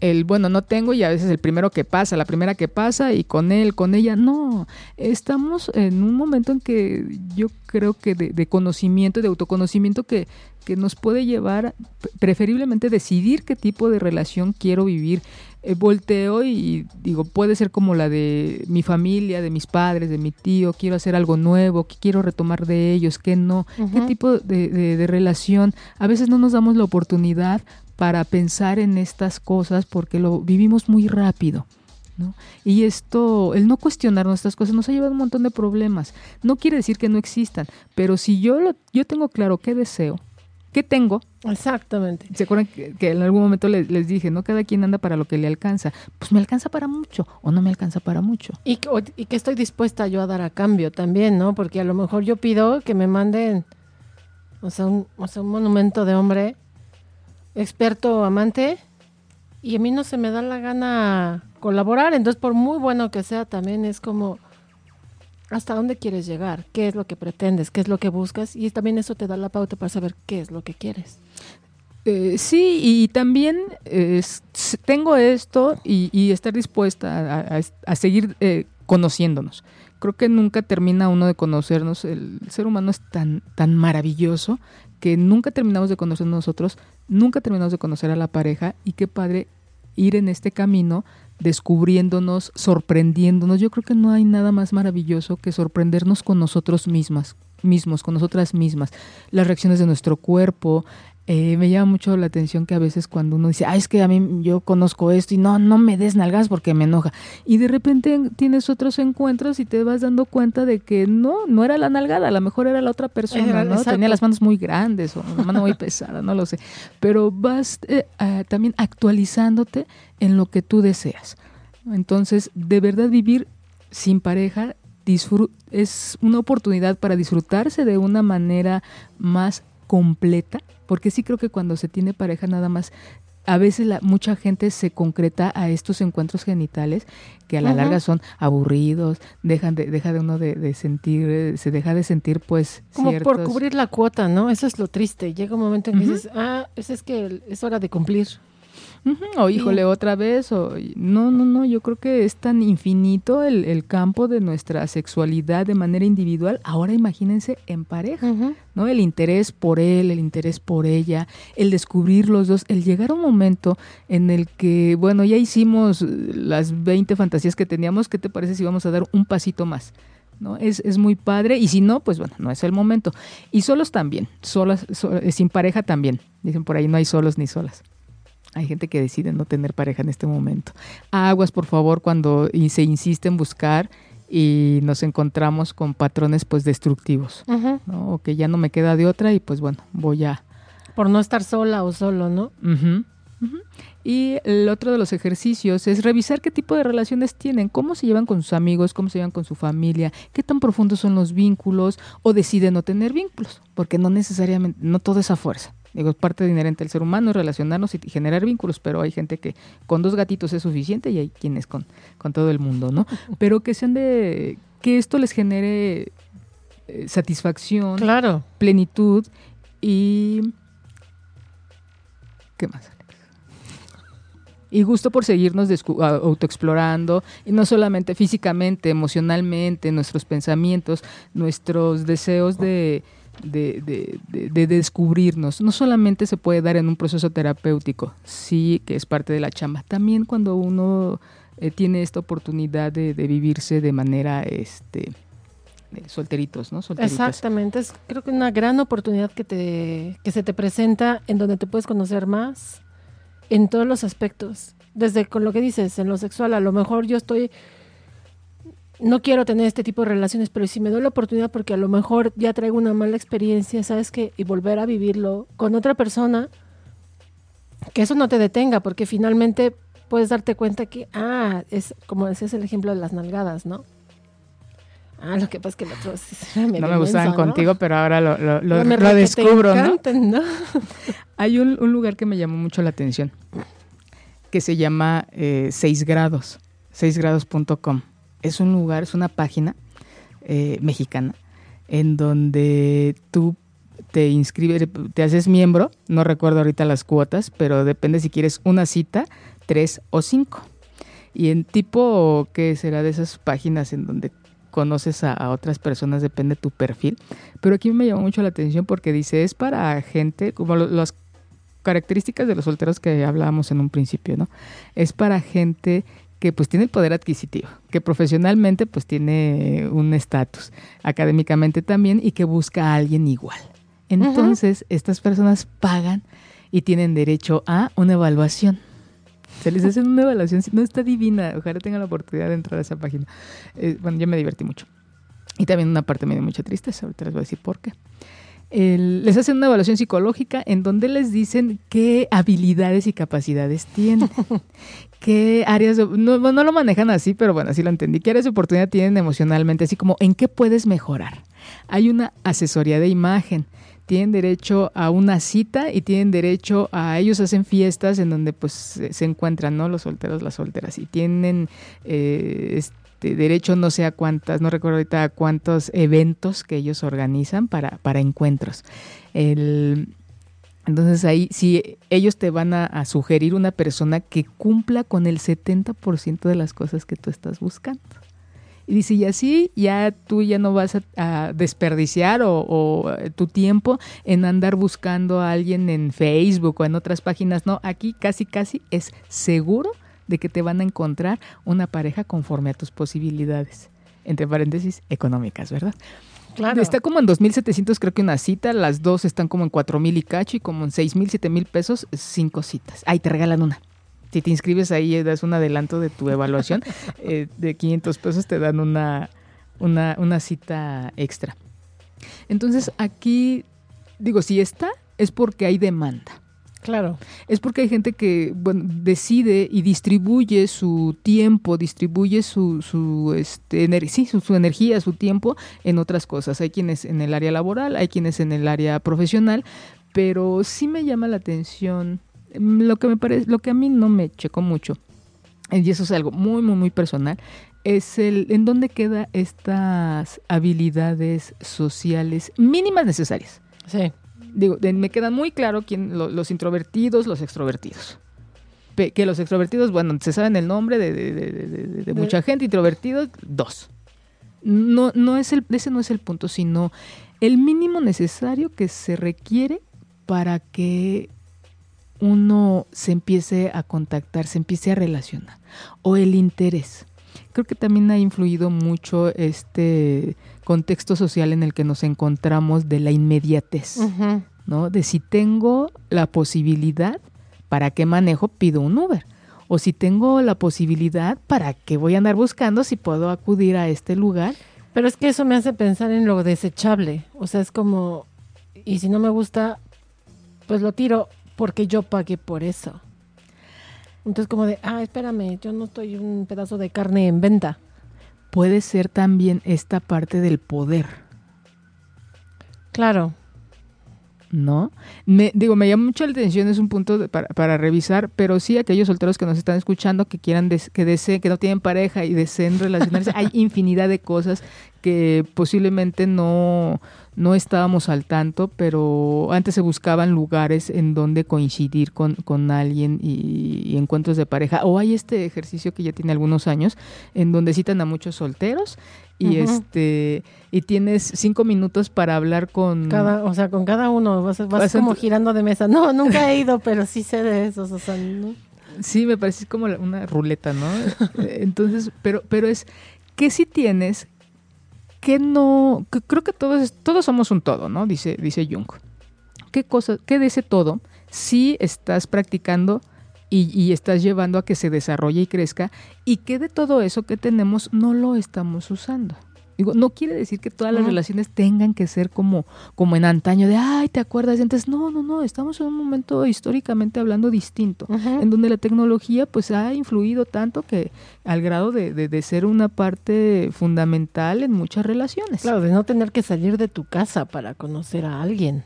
el bueno no tengo y a veces el primero que pasa, la primera que pasa y con él, con ella, no, estamos en un momento en que yo creo que de, de conocimiento, de autoconocimiento que, que nos puede llevar preferiblemente decidir qué tipo de relación quiero vivir. Eh, volteo y digo, puede ser como la de mi familia, de mis padres, de mi tío, quiero hacer algo nuevo, qué quiero retomar de ellos, qué no, qué tipo de, de, relación. A veces no nos damos la oportunidad para pensar en estas cosas porque lo vivimos muy rápido. ¿no? Y esto, el no cuestionar nuestras cosas nos ha llevado a un montón de problemas. No quiere decir que no existan, pero si yo, lo, yo tengo claro qué deseo, qué tengo. Exactamente. ¿Se acuerdan que, en algún momento les, les, dije, no cada quien anda para lo que le alcanza? Pues me alcanza para mucho o no me alcanza para mucho. Y, y que estoy dispuesta yo a dar a cambio también, ¿no? Porque a lo mejor yo pido que me manden, o sea, un, o sea, un monumento de hombre experto amante y a mí no se me da la gana colaborar, entonces por muy bueno que sea también es como hasta dónde quieres llegar, qué es lo que pretendes, qué es lo que buscas y también eso te da la pauta para saber qué es lo que quieres. Eh, sí, y también tengo esto y, estar dispuesta a, seguir eh, conociéndonos. Creo que nunca termina uno de conocernos. El ser humano es tan, tan maravilloso que nunca terminamos de conocer nosotros, nunca terminamos de conocer a la pareja y qué padre ir en este camino descubriéndonos, sorprendiéndonos. Yo creo que no hay nada más maravilloso que sorprendernos con nosotros mismas, mismos, con nosotras mismas. Las reacciones de nuestro cuerpo, eh, me llama mucho la atención que a veces cuando uno dice, ah, es que a mí yo conozco esto y no, no me des nalgas porque me enoja. Y de repente tienes otros encuentros y te vas dando cuenta de que no, no era la nalgada, a lo mejor era la otra persona, ¿no? Tenía las manos muy grandes o una mano muy pesada, no lo sé. Pero vas eh, también actualizándote en lo que tú deseas. Entonces, de verdad vivir sin pareja es una oportunidad para disfrutarse de una manera más completa porque sí creo que cuando se tiene pareja nada más a veces la, mucha gente se concreta a estos encuentros genitales que a la larga son aburridos, dejan de, deja de uno de, sentir, se deja de sentir pues como por cubrir la cuota, ¿no? Eso es lo triste. Llega un momento en que dices, ah, es, es que es hora de cumplir. O híjole, otra vez, o no, no, no, yo creo que es tan infinito el, el campo de nuestra sexualidad de manera individual, ahora imagínense en pareja, ¿no? El interés por él, el interés por ella, el descubrir los dos, el llegar a un momento en el que, bueno, ya hicimos las 20 fantasías que teníamos, ¿qué te parece si vamos a dar un pasito más? ¿no? Es, es, muy padre y si no, pues bueno, no es el momento. Y solos también, solas, sin pareja también. Dicen por ahí no hay solos ni solas. Hay gente que decide no tener pareja en este momento. Aguas, por favor, cuando se insiste en buscar y nos encontramos con patrones pues destructivos, ¿no? O que ya no me queda de otra y pues bueno, voy a... Por no estar sola o solo, ¿no? Y el otro de los ejercicios es revisar qué tipo de relaciones tienen, cómo se llevan con sus amigos, cómo se llevan con su familia, qué tan profundos son los vínculos o deciden no tener vínculos, porque no necesariamente, no todo es a fuerza. Digo, es parte inherente del ser humano, relacionarnos y generar vínculos, pero hay gente que con dos gatitos es suficiente y hay quienes con, con todo el mundo, ¿no? Pero que sean de, que esto les genere eh, satisfacción, claro. plenitud y... ¿Qué más? y gusto por seguirnos autoexplorando, y no solamente físicamente, emocionalmente, nuestros pensamientos, nuestros deseos de, de, de, descubrirnos. No solamente se puede dar en un proceso terapéutico, sí que es parte de la chamba, también cuando uno eh, tiene esta oportunidad de, vivirse de manera este solteritos, ¿no? Exactamente, es creo que una gran oportunidad que te que se te presenta en donde te puedes conocer más en todos los aspectos. Desde con lo que dices, en lo sexual, a lo mejor yo estoy no quiero tener este tipo de relaciones, pero si me doy la oportunidad porque a lo mejor ya traigo una mala experiencia, ¿sabes qué? Y volver a vivirlo con otra persona, que eso no te detenga, porque finalmente puedes darte cuenta que, ah, es como ese es el ejemplo de las nalgadas, ¿no? Ah, lo que pasa es que el otro no me gustaban contigo, pero ahora lo, lo, lo, descubro, ¿no? Hay un, lugar que me llamó mucho la atención, que se llama eh, 6 grados, 6grados.com es un lugar, es una página eh, mexicana en donde tú te inscribes, te haces miembro, no recuerdo ahorita las cuotas, pero depende si quieres una cita, tres o cinco. Y en tipo, ¿qué será de esas páginas en donde conoces a, otras personas? Depende de tu perfil. Pero aquí me llamó mucho la atención porque dice, es para gente, como las características de los solteros que hablábamos en un principio, ¿no? Es para gente que pues tiene el poder adquisitivo, que profesionalmente pues tiene un estatus, académicamente también y que busca a alguien igual. Entonces, estas personas pagan y tienen derecho a una evaluación. Se les hace una evaluación, no está divina, ojalá tengan la oportunidad de entrar a esa página. Eh, bueno, yo me divertí mucho. Y también una parte me dio mucha tristeza, ahorita les voy a decir por qué. les hacen una evaluación psicológica en donde les dicen qué habilidades y capacidades tienen, qué áreas, no, no lo manejan así, pero bueno, así lo entendí, qué áreas de oportunidad tienen emocionalmente, así como en qué puedes mejorar. Hay una asesoría de imagen, tienen derecho a una cita y tienen derecho a ellos hacen fiestas en donde pues se encuentran no los solteros las solteras. Y tienen eh, este, derecho no sé a cuántas no recuerdo ahorita a cuántos eventos que ellos organizan para para encuentros entonces ahí sí ellos te van a, sugerir una persona que cumpla con el 70% de las cosas que tú estás buscando y dice, y así ya tú ya no vas a, desperdiciar o, eh, tu tiempo en andar buscando a alguien en Facebook o en otras páginas. No, aquí casi, casi es seguro de que te van a encontrar una pareja conforme a tus posibilidades. Entre paréntesis, económicas, ¿verdad? Claro. Está como en 2.700 creo que una cita, las dos están como en 4.000 y cacho y como en 6.000, 7.000 pesos, cinco citas. Ahí te regalan una si te inscribes ahí, das un adelanto de tu evaluación, eh, de 500 pesos te dan una, una, una cita extra. Entonces aquí, digo, si está, es porque hay demanda. Claro. Es porque hay gente que bueno, decide y distribuye su tiempo, distribuye su, su, este, sí, su, su, energía, su tiempo en otras cosas. Hay quienes en el área laboral, hay quienes en el área profesional, pero sí me llama la atención lo que me parece, lo que a mí no me checó mucho, y eso es algo muy, muy, muy personal, es el en dónde quedan estas habilidades sociales mínimas necesarias. Sí. Digo, me queda muy claro quién, los introvertidos, los extrovertidos. que los extrovertidos, bueno, se saben el nombre de, de, mucha gente, introvertidos, dos. No, no es el, ese no es el punto, sino el mínimo necesario que se requiere para que uno se empiece a contactar, se empiece a relacionar. O el interés. Creo que también ha influido mucho este contexto social en el que nos encontramos de la inmediatez, ¿no? De si tengo la posibilidad, ¿para qué manejo? Pido un Uber. O si tengo la posibilidad, ¿para qué voy a andar buscando si puedo acudir a este lugar? Pero es que eso me hace pensar en lo desechable. O sea, es como, y si no me gusta, pues lo tiro porque yo pagué por eso. Entonces como de, ah, espérame, yo no estoy un pedazo de carne en venta. Puede ser también esta parte del poder. Claro. ¿No? Me, digo, me llama mucho la atención, es un punto para, para, revisar, pero sí aquellos solteros que nos están escuchando, que quieran, que deseen, que no tienen pareja y deseen relacionarse, hay infinidad de cosas que posiblemente no, no estábamos al tanto, pero antes se buscaban lugares en donde coincidir con, con alguien y, encuentros de pareja. O hay este ejercicio que ya tiene algunos años, en donde citan a muchos solteros y este y tienes cinco minutos para hablar con cada o sea con cada uno vas, vas, como girando de mesa no nunca he ido pero sí sé de esos o sea ¿no? sí me parece como una ruleta no entonces pero pero es que si tienes que no, creo que todos, todos somos un todo, ¿no? Dice, dice Jung. ¿Qué cosa, qué de ese todo si estás practicando y, y, estás llevando a que se desarrolle y crezca y qué de todo eso que tenemos no lo estamos usando? Digo, no quiere decir que todas las relaciones tengan que ser como, como en antaño de, ay, ¿te acuerdas de antes? No, no, no, estamos en un momento históricamente hablando distinto, en donde la tecnología pues ha influido tanto que al grado de, de, ser una parte fundamental en muchas relaciones. Claro, de no tener que salir de tu casa para conocer a alguien.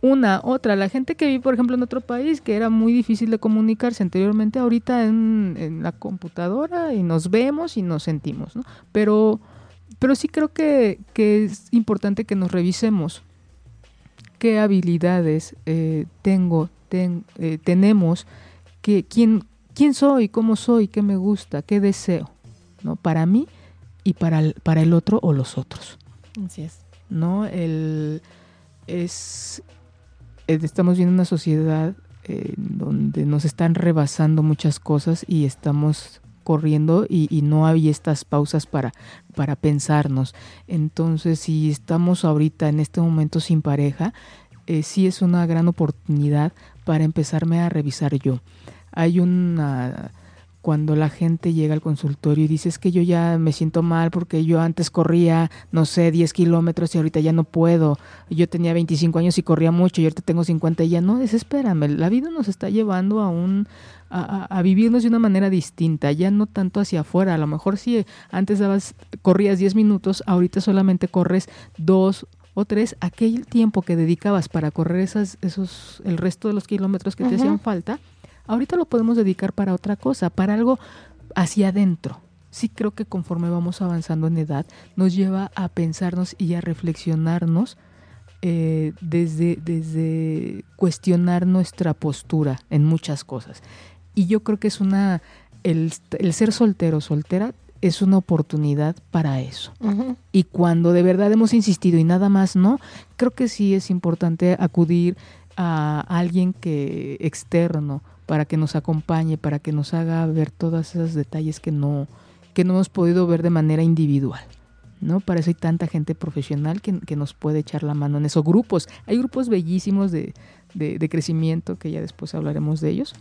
Una, otra, la gente que vive, por ejemplo, en otro país, que era muy difícil de comunicarse anteriormente, ahorita en, en la computadora y nos vemos y nos sentimos, ¿no? Pero pero sí creo que, es importante que nos revisemos qué habilidades eh, tengo, eh, tenemos, que, quién, quién soy, cómo soy, qué me gusta, qué deseo, ¿no? Para mí y para el, para el otro o los otros. Así es. ¿No? El, es, eh, estamos viendo una sociedad donde nos están rebasando muchas cosas y estamos corriendo y, no hay estas pausas para, para pensarnos. Entonces, si estamos ahorita en este momento sin pareja, eh, sí es una gran oportunidad para empezarme a revisar yo. hay una cuando la gente llega al consultorio y dice es que yo ya me siento mal porque yo antes corría, no sé, 10 kilómetros y ahorita ya no puedo. Yo tenía 25 años y corría mucho y ahorita tengo 50 y ya no, desespérame. La vida nos está llevando a un a, vivirnos de una manera distinta, ya no tanto hacia afuera. A lo mejor si antes dabas, corrías 10 minutos, ahorita solamente corres dos o tres, aquel tiempo que dedicabas para correr esas, esos, el resto de los kilómetros que te hacían falta, Ahorita lo podemos dedicar para otra cosa, para algo hacia adentro. Sí creo que conforme vamos avanzando en edad, nos lleva a pensarnos y a reflexionarnos eh, desde, desde cuestionar nuestra postura en muchas cosas. Y yo creo que es una, el, ser soltero, soltera, es una oportunidad para eso. Y cuando de verdad hemos insistido y nada más no, creo que sí es importante acudir a alguien que externo para que nos acompañe, para que nos haga ver todos esos detalles que no, que no hemos podido ver de manera individual. ¿no? Para eso hay tanta gente profesional que, que nos puede echar la mano en esos grupos. Hay grupos bellísimos de, de, crecimiento, que ya después hablaremos de ellos.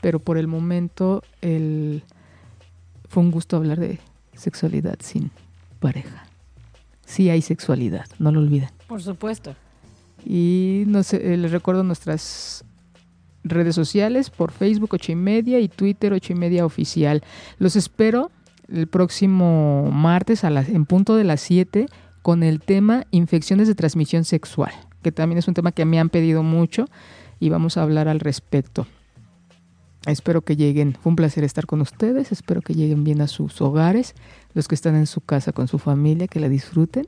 Pero por el momento el, fue un gusto hablar de sexualidad sin pareja. Sí hay sexualidad, no lo olviden. Por supuesto. Y no sé, les recuerdo nuestras redes sociales, por Facebook ocho y media y Twitter ocho y media oficial. Los espero el próximo martes en punto de las 7 con el tema infecciones de transmisión sexual, que también es un tema que me han pedido mucho y vamos a hablar al respecto. Espero que lleguen, fue un placer estar con ustedes, espero que lleguen bien a sus hogares, los que están en su casa con su familia, que la disfruten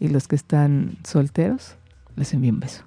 y los que están solteros, les envío un beso.